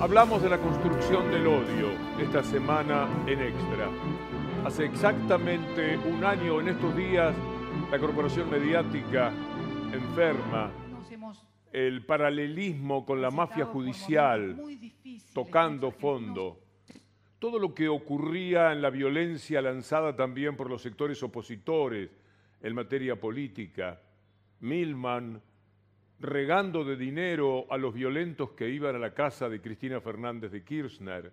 Hablamos de la construcción del odio esta semana en Extra. Hace exactamente un año en estos días, la corporación mediática enferma el paralelismo con la mafia judicial tocando fondo. Todo lo que ocurría en la violencia lanzada también por los sectores opositores en materia política, Milman regando de dinero a los violentos que iban a la casa de Cristina Fernández de Kirchner,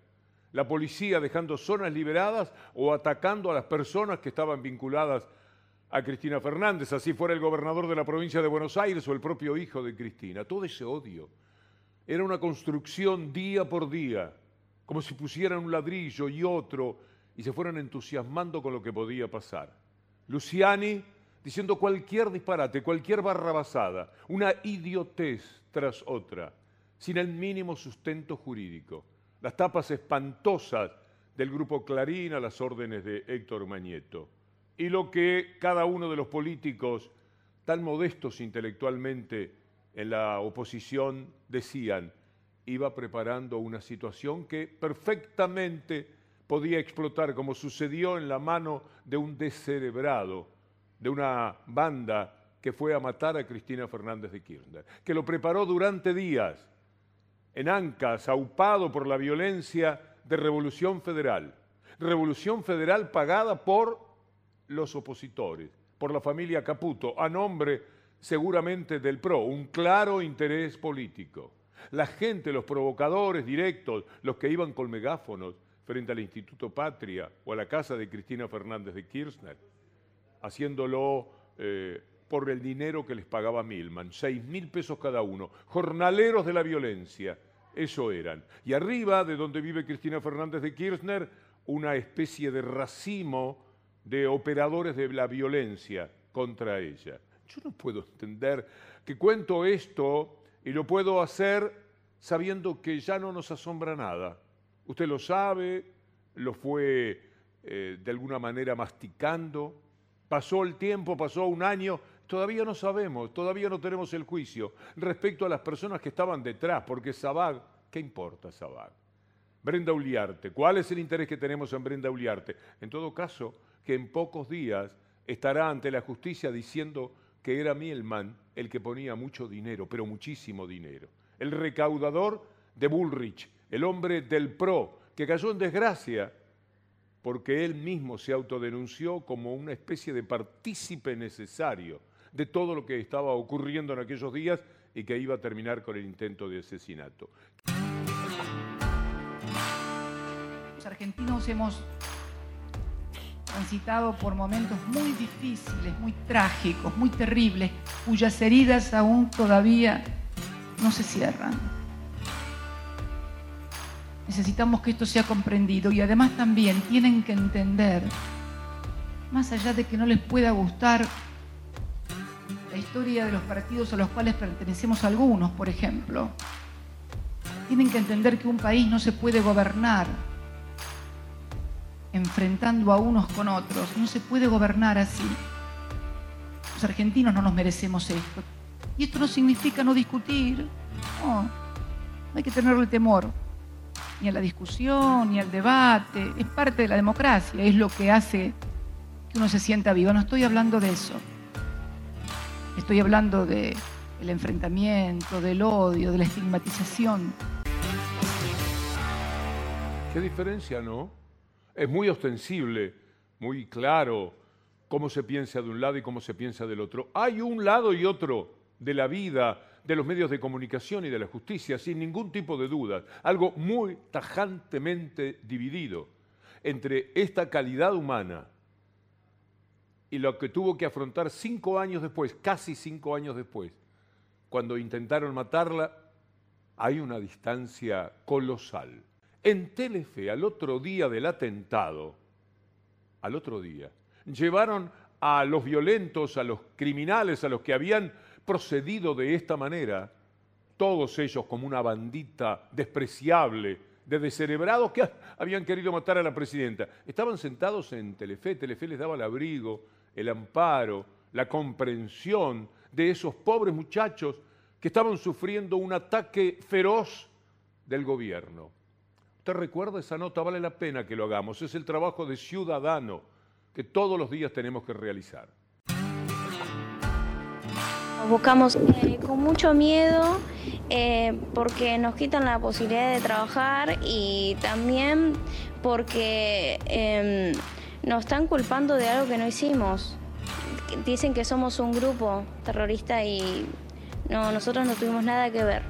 la policía dejando zonas liberadas o atacando a las personas que estaban vinculadas a Cristina Fernández, así fuera el gobernador de la provincia de Buenos Aires o el propio hijo de Cristina. Todo ese odio era una construcción día por día, como si pusieran un ladrillo y otro y se fueran entusiasmando con lo que podía pasar. Luciani diciendo cualquier disparate, cualquier barrabasada, una idiotez tras otra, sin el mínimo sustento jurídico. Las tapas espantosas del grupo Clarín a las órdenes de Héctor Mañeto. Y lo que cada uno de los políticos, tan modestos intelectualmente en la oposición, decían, iba preparando una situación que perfectamente podía explotar, como sucedió en la mano de un descerebrado de una banda que fue a matar a Cristina Fernández de Kirchner, que lo preparó durante días en Ancas, aupado por la violencia de Revolución Federal. Revolución Federal pagada por los opositores, por la familia Caputo, a nombre seguramente del PRO, un claro interés político. La gente, los provocadores directos, los que iban con megáfonos frente al Instituto Patria o a la casa de Cristina Fernández de Kirchner, haciéndolo eh, por el dinero que les pagaba Milman, seis mil pesos cada uno, jornaleros de la violencia, eso eran. Y arriba, de donde vive Cristina Fernández de Kirchner, una especie de racimo de operadores de la violencia contra ella. Yo no puedo entender que cuento esto y lo puedo hacer sabiendo que ya no nos asombra nada. Usted lo sabe, lo fue eh, de alguna manera masticando, Pasó el tiempo, pasó un año, todavía no sabemos, todavía no tenemos el juicio respecto a las personas que estaban detrás, porque Sabag, ¿qué importa Sabag? Brenda Uliarte, ¿cuál es el interés que tenemos en Brenda Uliarte? En todo caso, que en pocos días estará ante la justicia diciendo que era Mielman el que ponía mucho dinero, pero muchísimo dinero. El recaudador de Bullrich, el hombre del PRO, que cayó en desgracia porque él mismo se autodenunció como una especie de partícipe necesario de todo lo que estaba ocurriendo en aquellos días y que iba a terminar con el intento de asesinato. Los argentinos hemos transitado por momentos muy difíciles, muy trágicos, muy terribles, cuyas heridas aún todavía no se cierran. Necesitamos que esto sea comprendido y además también tienen que entender, más allá de que no les pueda gustar la historia de los partidos a los cuales pertenecemos algunos, por ejemplo, tienen que entender que un país no se puede gobernar enfrentando a unos con otros, no se puede gobernar así. Los argentinos no nos merecemos esto. Y esto no significa no discutir, no, hay que tenerle temor ni a la discusión, ni al debate. Es parte de la democracia, es lo que hace que uno se sienta vivo. No estoy hablando de eso. Estoy hablando del enfrentamiento, del odio, de la estigmatización. ¿Qué diferencia, no? Es muy ostensible, muy claro cómo se piensa de un lado y cómo se piensa del otro. Hay un lado y otro de la vida, de los medios de comunicación y de la justicia, sin ningún tipo de duda, algo muy tajantemente dividido entre esta calidad humana y lo que tuvo que afrontar cinco años después, casi cinco años después, cuando intentaron matarla, hay una distancia colosal. En Telefe, al otro día del atentado, al otro día, llevaron a los violentos, a los criminales, a los que habían procedido de esta manera, todos ellos como una bandita despreciable de descerebrados que habían querido matar a la presidenta. Estaban sentados en Telefe, Telefe les daba el abrigo, el amparo, la comprensión de esos pobres muchachos que estaban sufriendo un ataque feroz del gobierno. ¿Usted recuerda esa nota? Vale la pena que lo hagamos. Es el trabajo de ciudadano que todos los días tenemos que realizar. Buscamos eh, con mucho miedo eh, porque nos quitan la posibilidad de trabajar y también porque em, nos están culpando de algo que no hicimos. Dicen que somos un grupo terrorista y no, nosotros no tuvimos nada que ver.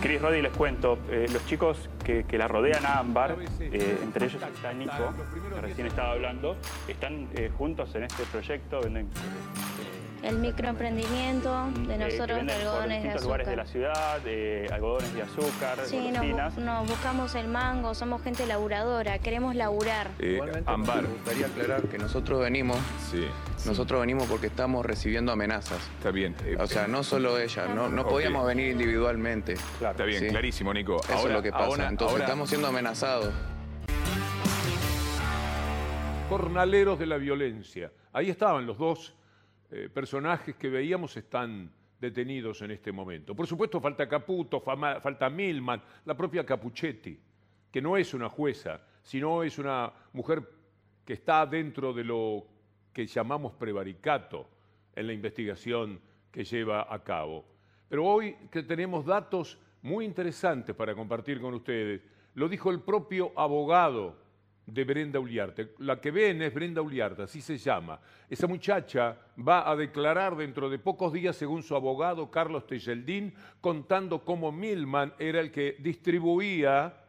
Cris Roddy, les cuento, eh, los chicos que, la rodean a Ámbar, entre ellos está Nico, que recién estaba hablando, están juntos en este proyecto, venden el microemprendimiento de eh, nosotros de algodones de azúcar. lugares de la ciudad, de algodones de azúcar, sí, nos, buscamos el mango, somos gente laburadora, queremos laburar. Eh, Igualmente Ambar. me gustaría aclarar que nosotros venimos, sí. nosotros venimos porque estamos recibiendo amenazas. Está bien. Eh, o sea, no solo ella, no, no podíamos venir individualmente. Está bien, clarísimo, Nico. Eso es lo que pasa. Entonces estamos siendo amenazados. Jornaleros de la violencia. Ahí estaban los dos eh, personajes que veíamos están detenidos en este momento. Por supuesto falta Caputo, falta Milman, la propia Capuchetti, que no es una jueza, sino es una mujer que está dentro de lo que llamamos prevaricato en la investigación que lleva a cabo. Pero hoy que tenemos datos muy interesantes para compartir con ustedes, lo dijo el propio abogado de Brenda Uliarte. La que ven es Brenda Uliarte, así se llama. Esa muchacha va a declarar dentro de pocos días, según su abogado Carlos Tejeldín, contando cómo Milman era el que distribuía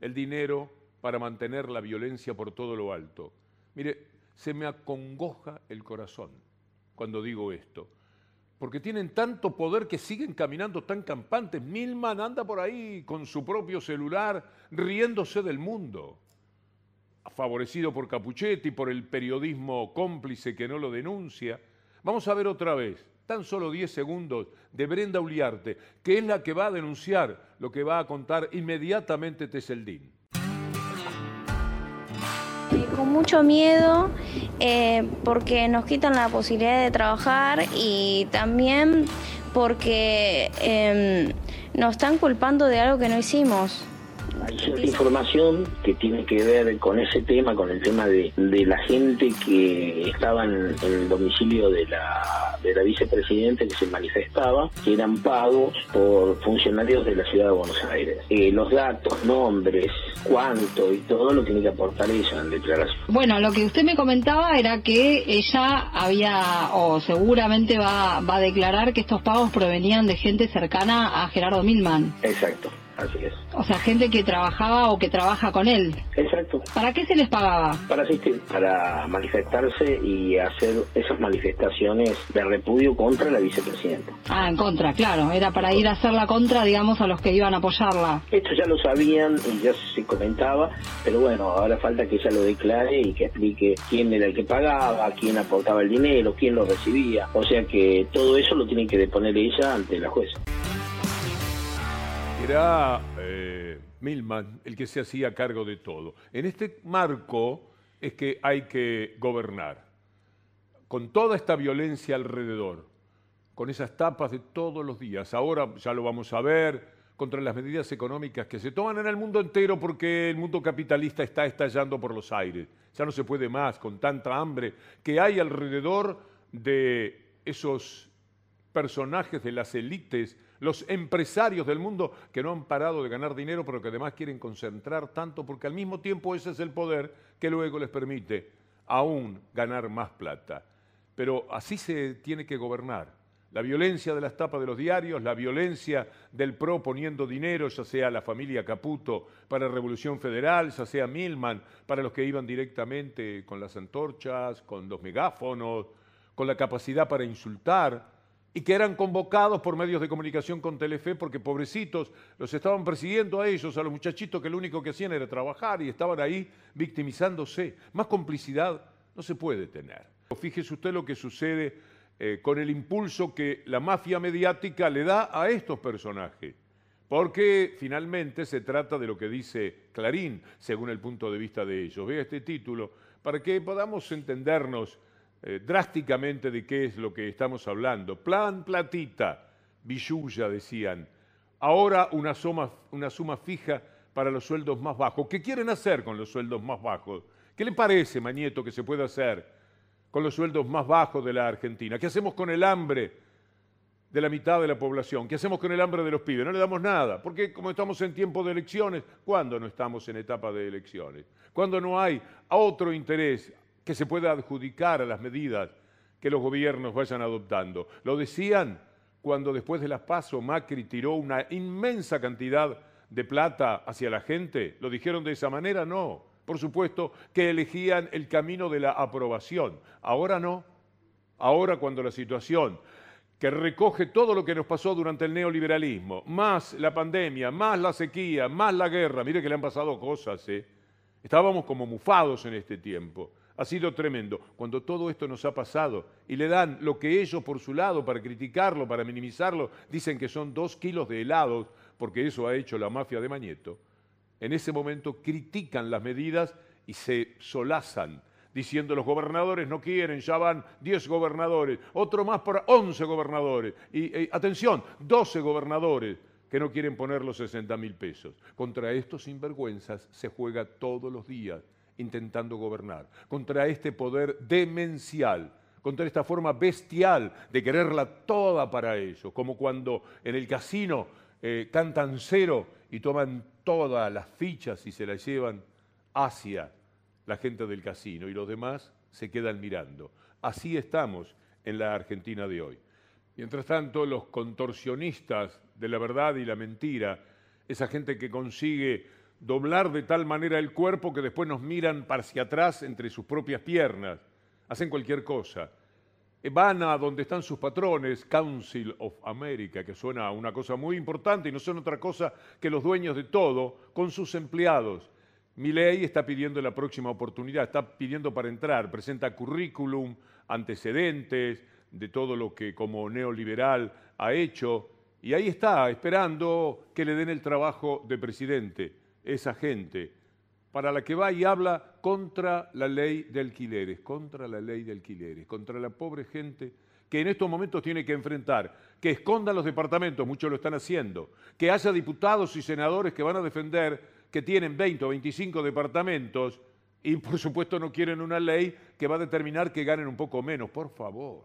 el dinero para mantener la violencia por todo lo alto. Mire, se me acongoja el corazón cuando digo esto, porque tienen tanto poder que siguen caminando tan campantes. Milman anda por ahí con su propio celular riéndose del mundo favorecido por Capuchetti, por el periodismo cómplice que no lo denuncia. Vamos a ver otra vez, tan solo 10 segundos, de Brenda Uliarte, que es la que va a denunciar lo que va a contar inmediatamente Teseldín. Con mucho miedo eh, porque nos quitan la posibilidad de trabajar y también porque em, nos están culpando de algo que no hicimos. Hay cierta información que tiene que ver con ese tema, con el tema de, la gente que estaba en, el domicilio de la, de la vicepresidenta que se manifestaba, que eran pagos por funcionarios de la ciudad de Buenos Aires. Eh, los datos, nombres, cuánto y todo lo tiene que aportar ella en declaración. Bueno, lo que usted me comentaba era que ella había, o seguramente va, va a declarar que estos pagos provenían de gente cercana a Gerardo Milman. Exacto. Así es. O sea, gente que trabajaba o que trabaja con él. Exacto. ¿Para qué se les pagaba? Para asistir, para manifestarse y hacer esas manifestaciones de repudio contra la vicepresidenta. Ah, en contra, claro. Era para ir a hacer la contra, digamos, a los que iban a apoyarla. Esto ya lo sabían y ya se comentaba, pero bueno, ahora falta que ella lo declare y que explique quién era el que pagaba, quién aportaba el dinero, quién lo recibía. O sea que todo eso lo tiene que deponer ella ante la jueza. Era eh, Milman el que se hacía cargo de todo. En este marco es que hay que gobernar, con toda esta violencia alrededor, con esas tapas de todos los días. Ahora ya lo vamos a ver, contra las medidas económicas que se toman en el mundo entero porque el mundo capitalista está estallando por los aires. Ya no se puede más con tanta hambre que hay alrededor de esos personajes de las élites los empresarios del mundo que no han parado de ganar dinero, pero que además quieren concentrar tanto, porque al mismo tiempo ese es el poder que luego les permite aún ganar más plata. Pero así se tiene que gobernar. La violencia de las tapas de los diarios, la violencia del PRO poniendo dinero, ya sea la familia Caputo para Revolución Federal, ya sea Milman para los que iban directamente con las antorchas, con los megáfonos, con la capacidad para insultar y que eran convocados por medios de comunicación con Telefe porque pobrecitos los estaban persiguiendo a ellos, a los muchachitos que lo único que hacían era trabajar y estaban ahí victimizándose. Más complicidad no se puede tener. Fíjese usted lo que sucede eh, con el impulso que la mafia mediática le da a estos personajes. Porque finalmente se trata de lo que dice Clarín, según el punto de vista de ellos. Vea este título para que podamos entendernos eh, drásticamente de qué es lo que estamos hablando. Plan platita, billulla, decían. ahora una suma, una suma fija para los sueldos más bajos. ¿Qué quieren hacer con los sueldos más bajos? ¿Qué le parece, Mañeto, que se puede hacer con los sueldos más bajos de la Argentina? ¿Qué hacemos con el hambre de la mitad de la población? ¿Qué hacemos con el hambre de los pibes? No le damos nada, porque como estamos en tiempo de elecciones, ¿cuándo no estamos en etapa de elecciones? ¿Cuándo no hay otro interés que se pueda adjudicar a las medidas que los gobiernos vayan adoptando? Lo decían cuando después de las PASO Macri tiró una inmensa cantidad de plata hacia la gente. ¿Lo dijeron de esa manera? No. Por supuesto que elegían el camino de la aprobación. Ahora no. Ahora cuando la situación que recoge todo lo que nos pasó durante el neoliberalismo, más la pandemia, más la sequía, más la guerra, mire que le han pasado cosas, ¿eh? Estábamos como mufados en este tiempo. Ha sido tremendo. Cuando todo esto nos ha pasado y le dan lo que ellos por su lado, para criticarlo, para minimizarlo, dicen que son dos kilos de helados, porque eso ha hecho la mafia de Mañeto, en ese momento critican las medidas y se solazan, diciendo los gobernadores no quieren, ya van 10 gobernadores, otro más para 11 gobernadores, y atención, 12 gobernadores que no quieren poner los 60 mil pesos. Contra estos sinvergüenzas se juega todos los días intentando gobernar, contra este poder demencial, contra esta forma bestial de quererla toda para ellos, como cuando en el casino eh, cantan cero y toman todas las fichas y se las llevan hacia la gente del casino y los demás se quedan mirando. Así estamos en la Argentina de hoy. Mientras tanto, los contorsionistas de la verdad y la mentira, esa gente que consigue doblar de tal manera el cuerpo que después nos miran hacia atrás entre sus propias piernas, hacen cualquier cosa. Eh, van a donde están sus patrones, Council of America, que suena a una cosa muy importante y no son otra cosa que los dueños de todo, con sus empleados. ley está pidiendo la próxima oportunidad, está pidiendo para entrar, presenta currículum, antecedentes de todo lo que como neoliberal ha hecho, y ahí está, esperando que le den el trabajo de presidente esa gente para la que va y habla contra la ley de alquileres, contra la ley de alquileres, contra la pobre gente que en estos momentos tiene que enfrentar, que escondan los departamentos, muchos lo están haciendo, que haya diputados y senadores que van a defender que tienen 20 o 25 departamentos y por supuesto no quieren una ley que va a determinar que ganen un poco menos, por favor.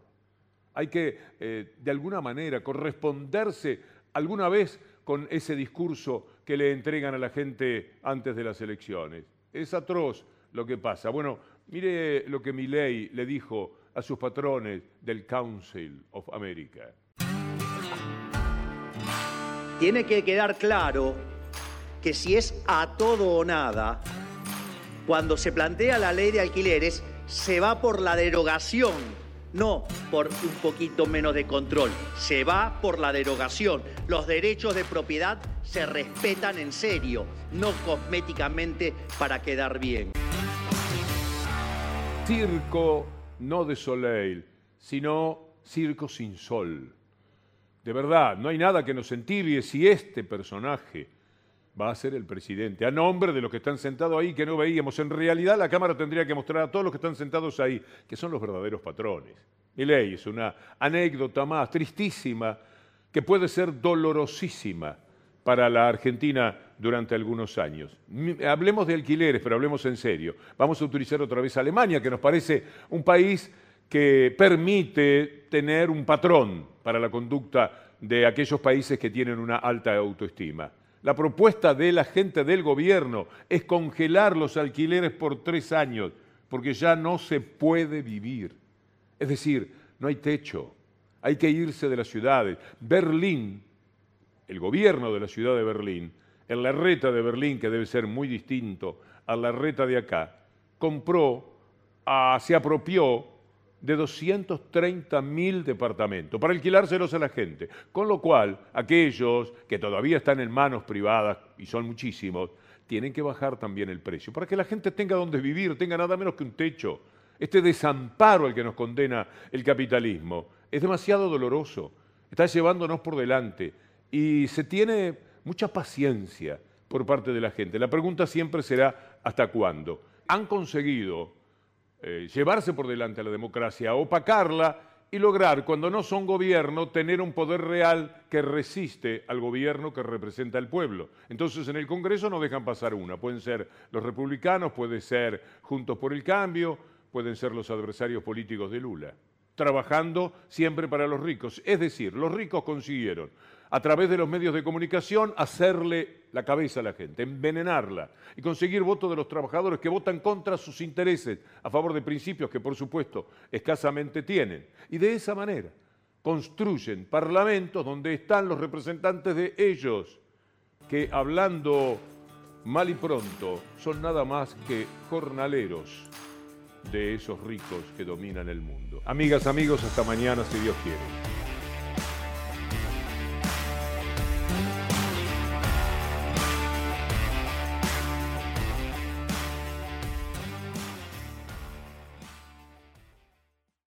Hay que, eh, de alguna manera, corresponderse alguna vez con ese discurso que le entregan a la gente antes de las elecciones. Es atroz lo que pasa. Bueno, mire lo que Milley le dijo a sus patrones del Council of America. Tiene que quedar claro que si es a todo o nada, cuando se plantea la ley de alquileres, se va por la derogación no por un poquito menos de control, se va por la derogación. Los derechos de propiedad se respetan en serio, no cosméticamente para quedar bien. Circo no de Soleil, sino circo sin sol. De verdad, no hay nada que nos entibie si este personaje va a ser el presidente, a nombre de los que están sentados ahí que no veíamos. En realidad la Cámara tendría que mostrar a todos los que están sentados ahí, que son los verdaderos patrones. Mi ley es una anécdota más tristísima que puede ser dolorosísima para la Argentina durante algunos años. Hablemos de alquileres, pero hablemos en serio. Vamos a utilizar otra vez Alemania, que nos parece un país que permite tener un patrón para la conducta de aquellos países que tienen una alta autoestima. La propuesta de la gente del gobierno es congelar los alquileres por tres años, porque ya no se puede vivir. Es decir, no hay techo, hay que irse de las ciudades. Berlín, el gobierno de la ciudad de Berlín, en la reta de Berlín, que debe ser muy distinto a la reta de acá, compró, ah, se apropió de 230 mil departamentos para alquilárselos a la gente. Con lo cual, aquellos que todavía están en manos privadas, y son muchísimos, tienen que bajar también el precio para que la gente tenga donde vivir, tenga nada menos que un techo. Este desamparo al que nos condena el capitalismo es demasiado doloroso, está llevándonos por delante y se tiene mucha paciencia por parte de la gente. La pregunta siempre será ¿hasta cuándo? Han conseguido eh, llevarse por delante a la democracia, opacarla y lograr, cuando no son gobierno, tener un poder real que resiste al gobierno que representa al pueblo. Entonces en el Congreso no dejan pasar una. Pueden ser los republicanos, puede ser Juntos por el Cambio, pueden ser los adversarios políticos de Lula trabajando siempre para los ricos. Es decir, los ricos consiguieron a través de los medios de comunicación hacerle la cabeza a la gente, envenenarla y conseguir votos de los trabajadores que votan contra sus intereses, a favor de principios que por supuesto escasamente tienen. Y de esa manera construyen parlamentos donde están los representantes de ellos, que hablando mal y pronto son nada más que jornaleros de esos ricos que dominan el mundo. Amigas, amigos, hasta mañana si Dios quiere.